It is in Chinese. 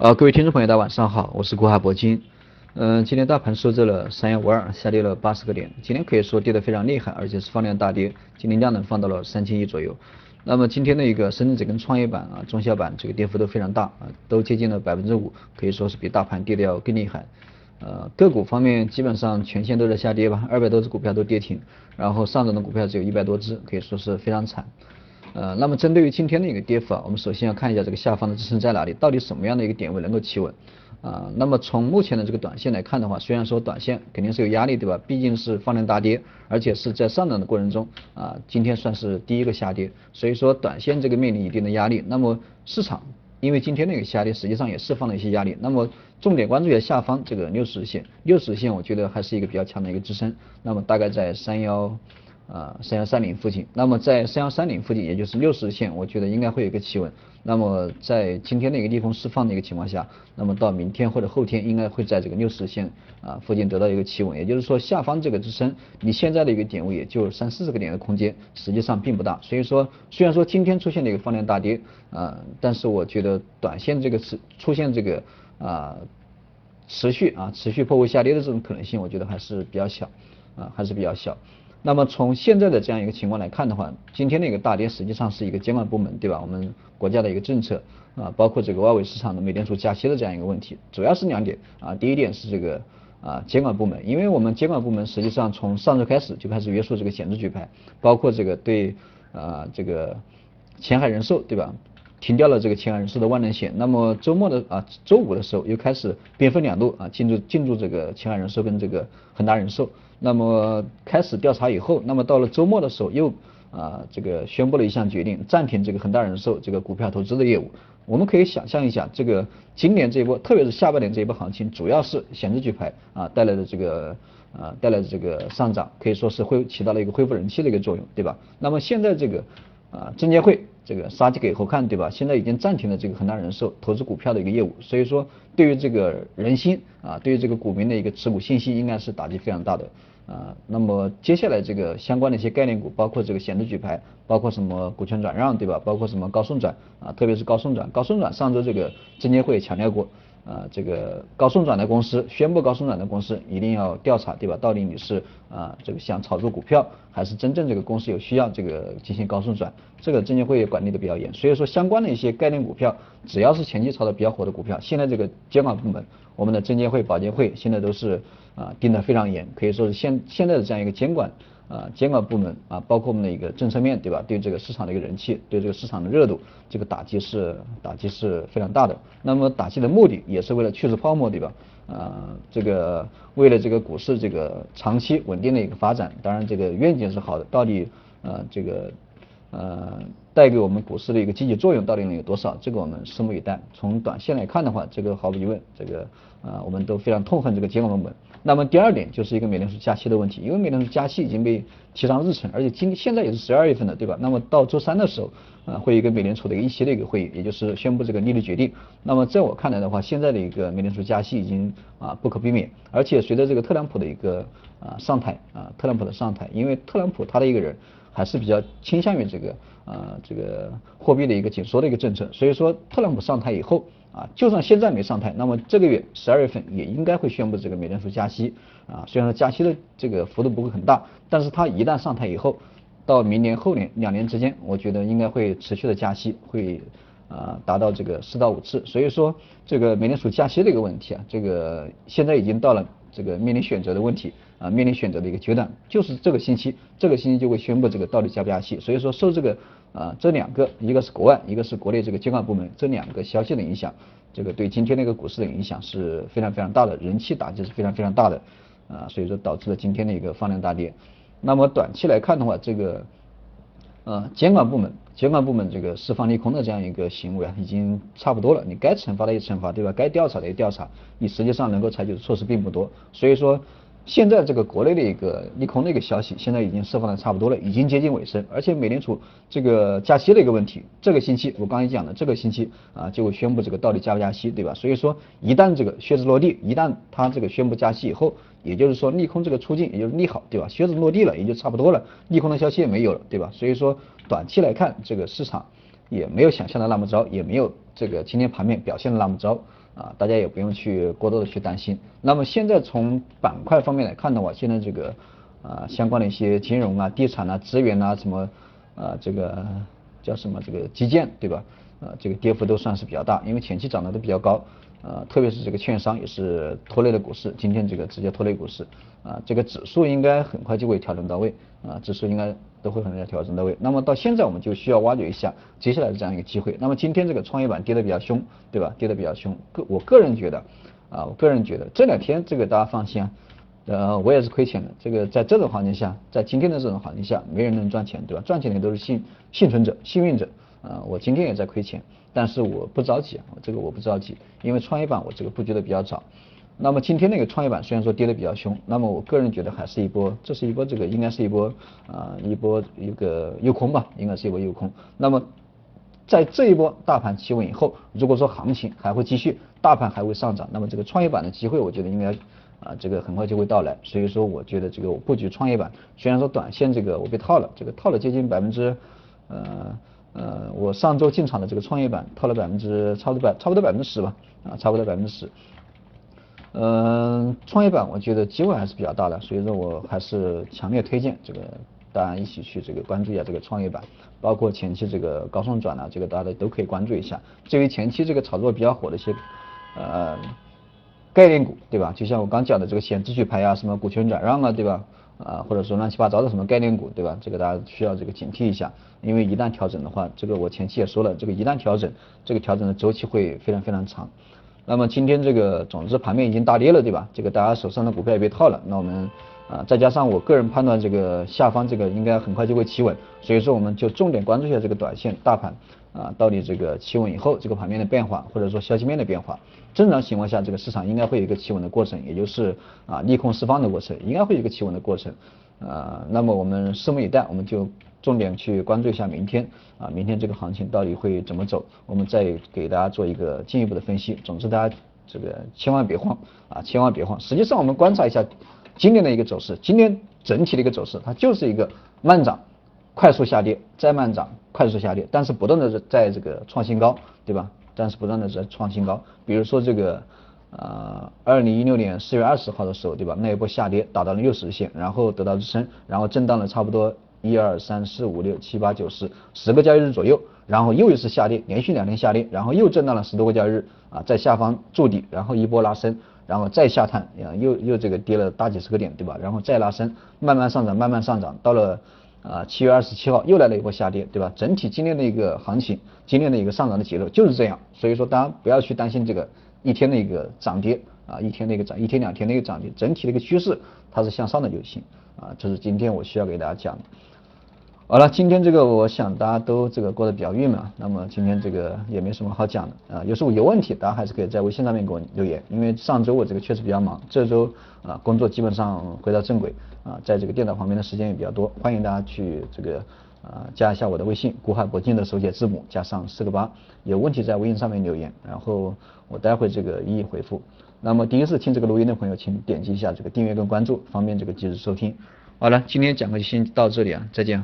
呃，各位听众朋友，大家晚上好，我是国海铂金。嗯，今天大盘收在了三幺五二，下跌了八十个点。今天可以说跌得非常厉害，而且是放量大跌，今天量能放到了三千亿左右。那么今天的一个深圳指跟创业板啊、中小板这个跌幅都非常大啊，都接近了百分之五，可以说是比大盘跌得要更厉害。呃，个股方面基本上全线都在下跌吧，二百多只股票都跌停，然后上涨的股票只有一百多只，可以说是非常惨。呃，那么针对于今天的一个跌幅啊，我们首先要看一下这个下方的支撑在哪里，到底什么样的一个点位能够企稳啊？那么从目前的这个短线来看的话，虽然说短线肯定是有压力，对吧？毕竟是放量大跌，而且是在上涨的过程中啊，今天算是第一个下跌，所以说短线这个面临一定的压力。那么市场因为今天的一个下跌，实际上也释放了一些压力。那么重点关注一下下方这个六十日线，六十日线我觉得还是一个比较强的一个支撑。那么大概在三幺。啊，三幺三零附近，那么在三幺三零附近，也就是六十线，我觉得应该会有一个企稳。那么在今天的一个逆风释放的一个情况下，那么到明天或者后天，应该会在这个六十线啊附近得到一个企稳。也就是说，下方这个支撑，你现在的一个点位也就三四十个点的空间，实际上并不大。所以说，虽然说今天出现了一个放量大跌啊，但是我觉得短线这个是出现这个啊持续啊持续破位下跌的这种可能性，我觉得还是比较小啊，还是比较小。那么从现在的这样一个情况来看的话，今天的一个大跌实际上是一个监管部门对吧？我们国家的一个政策啊，包括这个外围市场的美联储加息的这样一个问题，主要是两点啊。第一点是这个啊监管部门，因为我们监管部门实际上从上周开始就开始约束这个险资举牌，包括这个对啊这个前海人寿对吧？停掉了这个前海人寿的万能险。那么周末的啊周五的时候又开始兵分两路啊进驻进驻这个前海人寿跟这个恒大人寿。那么开始调查以后，那么到了周末的时候又啊这个宣布了一项决定，暂停这个恒大人寿这个股票投资的业务。我们可以想象一下，这个今年这一波，特别是下半年这一波行情，主要是险资举牌啊带来的这个啊带来的这个上涨，可以说是会起到了一个恢复人气的一个作用，对吧？那么现在这个啊证监会这个杀鸡给猴看，对吧？现在已经暂停了这个恒大人寿投资股票的一个业务，所以说对于这个人心啊，对于这个股民的一个持股信心，应该是打击非常大的。啊，那么接下来这个相关的一些概念股，包括这个险资举牌，包括什么股权转让，对吧？包括什么高送转啊，特别是高送转，高送转上周这个证监会强调过，啊，这个高送转的公司，宣布高送转的公司一定要调查，对吧？到底你是啊这个想炒作股票，还是真正这个公司有需要这个进行高送转？这个证监会也管理的比较严，所以说相关的一些概念股票，只要是前期炒的比较火的股票，现在这个监管部门，我们的证监会、保监会现在都是。啊，盯得非常严，可以说是现现在的这样一个监管啊，监管部门啊，包括我们的一个政策面对吧？对这个市场的一个人气，对这个市场的热度，这个打击是打击是非常大的。那么打击的目的也是为了去除泡沫对吧？啊，这个为了这个股市这个长期稳定的一个发展，当然这个愿景是好的，到底呃这个呃带给我们股市的一个积极作用到底能有多少？这个我们拭目以待。从短线来看的话，这个毫无疑问，这个啊我们都非常痛恨这个监管部门。那么第二点就是一个美联储加息的问题，因为美联储加息已经被提上日程，而且今现在也是十二月份了，对吧？那么到周三的时候，啊，会有一个美联储的一个议息的一个会议，也就是宣布这个利率决定。那么在我看来的话，现在的一个美联储加息已经啊不可避免，而且随着这个特朗普的一个啊上台啊，特朗普的上台，因为特朗普他的一个人还是比较倾向于这个啊这个货币的一个紧缩的一个政策，所以说特朗普上台以后。啊，就算现在没上台，那么这个月十二月份也应该会宣布这个美联储加息啊。虽然说加息的这个幅度不会很大，但是它一旦上台以后，到明年后年两年之间，我觉得应该会持续的加息，会啊达到这个四到五次。所以说这个美联储加息的一个问题啊，这个现在已经到了这个面临选择的问题啊，面临选择的一个阶段，就是这个星期，这个星期就会宣布这个到底加不加息。所以说受这个。啊，这两个，一个是国外，一个是国内这个监管部门，这两个消息的影响，这个对今天那个股市的影响是非常非常大的，人气打击是非常非常大的，啊，所以说导致了今天的一个放量大跌。那么短期来看的话，这个，呃，监管部门，监管部门这个释放利空的这样一个行为啊，已经差不多了，你该惩罚的也惩罚，对吧？该调查的也调查，你实际上能够采取的措施并不多，所以说。现在这个国内的一个利空的一个消息，现在已经释放的差不多了，已经接近尾声。而且美联储这个加息的一个问题，这个星期我刚才讲的，这个星期啊就会宣布这个到底加不加息，对吧？所以说一旦这个靴子落地，一旦它这个宣布加息以后，也就是说利空这个出尽，也就是利好，对吧？靴子落地了，也就差不多了，利空的消息也没有了，对吧？所以说短期来看，这个市场也没有想象的那么糟，也没有这个今天盘面表现的那么糟啊，大家也不用去过多的去担心。那么现在从板块方面来看的话，现在这个啊相关的一些金融啊、地产啊、资源啊什么啊这个叫什么这个基建对吧？啊这个跌幅都算是比较大，因为前期涨得都比较高。呃，特别是这个券商也是拖累了股市，今天这个直接拖累股市，啊，这个指数应该很快就会调整到位，啊，指数应该都会很快调整到位。那么到现在我们就需要挖掘一下接下来的这样一个机会。那么今天这个创业板跌得比较凶，对吧？跌得比较凶，个我个人觉得，啊，我个人觉得这两天这个大家放心啊，呃，我也是亏钱的。这个在这种环境下，在今天的这种环境下，没人能赚钱，对吧？赚钱的都是幸幸存者、幸运者。啊，我今天也在亏钱，但是我不着急啊，这个我不着急，因为创业板我这个布局的比较早。那么今天那个创业板虽然说跌的比较凶，那么我个人觉得还是一波，这是一波这个应该是一波啊一波一个诱空吧，应该是一波诱空。那么在这一波大盘企稳以后，如果说行情还会继续，大盘还会上涨，那么这个创业板的机会，我觉得应该啊这个很快就会到来。所以说我觉得这个我布局创业板，虽然说短线这个我被套了，这个套了接近百分之呃。呃，我上周进场的这个创业板套了百分之差不多百差不多百分之十吧，啊，差不多百分之十。嗯，创业板我觉得机会还是比较大的，所以说我还是强烈推荐这个大家一起去这个关注一下这个创业板，包括前期这个高送转啊，这个大家都可以关注一下。至于前期这个炒作比较火的一些呃概念股，对吧？就像我刚讲的这个显示器牌啊，什么股权转让啊，对吧？啊，或者说乱七八糟的什么概念股，对吧？这个大家需要这个警惕一下，因为一旦调整的话，这个我前期也说了，这个一旦调整，这个调整的周期会非常非常长。那么今天这个总之盘面已经大跌了，对吧？这个大家手上的股票也被套了，那我们啊，再加上我个人判断，这个下方这个应该很快就会企稳，所以说我们就重点关注一下这个短线大盘。啊，到底这个企稳以后，这个盘面的变化，或者说消息面的变化，正常情况下，这个市场应该会有一个企稳的过程，也就是啊利空释放的过程，应该会有一个企稳的过程。啊，那么我们拭目以待，我们就重点去关注一下明天啊，明天这个行情到底会怎么走，我们再给大家做一个进一步的分析。总之，大家这个千万别慌啊，千万别慌。实际上，我们观察一下今天的一个走势，今天整体的一个走势，它就是一个慢涨。快速下跌，再慢涨，快速下跌，但是不断的在这个创新高，对吧？但是不断的在创新高。比如说这个，呃，二零一六年四月二十号的时候，对吧？那一波下跌达到了六十日线，然后得到支撑，然后震荡了差不多一二三四五六七八九十十个交易日左右，然后又一次下跌，连续两天下跌，然后又震荡了十多个交易日，啊，在下方筑底，然后一波拉升，然后再下探，啊，又又这个跌了大几十个点，对吧？然后再拉升，慢慢上涨，慢慢上涨，到了。啊，七月二十七号又来了一波下跌，对吧？整体今天的一个行情，今天的一个上涨的节奏就是这样，所以说大家不要去担心这个一天的一个涨跌啊，一天的一个涨，一天两天的一个涨跌，整体的一个趋势它是向上的就行啊，这是今天我需要给大家讲的。好了，今天这个我想大家都这个过得比较郁闷，那么今天这个也没什么好讲的啊。有时候有问题，大家还是可以在微信上面给我留言，因为上周我这个确实比较忙，这周啊工作基本上回到正轨啊，在这个电脑旁边的时间也比较多，欢迎大家去这个啊加一下我的微信，古海铂金的手写字母加上四个八，有问题在微信上面留言，然后我待会这个一一回复。那么第一次听这个录音的朋友，请点击一下这个订阅跟关注，方便这个及时收听。好了，今天讲课就先到这里啊，再见。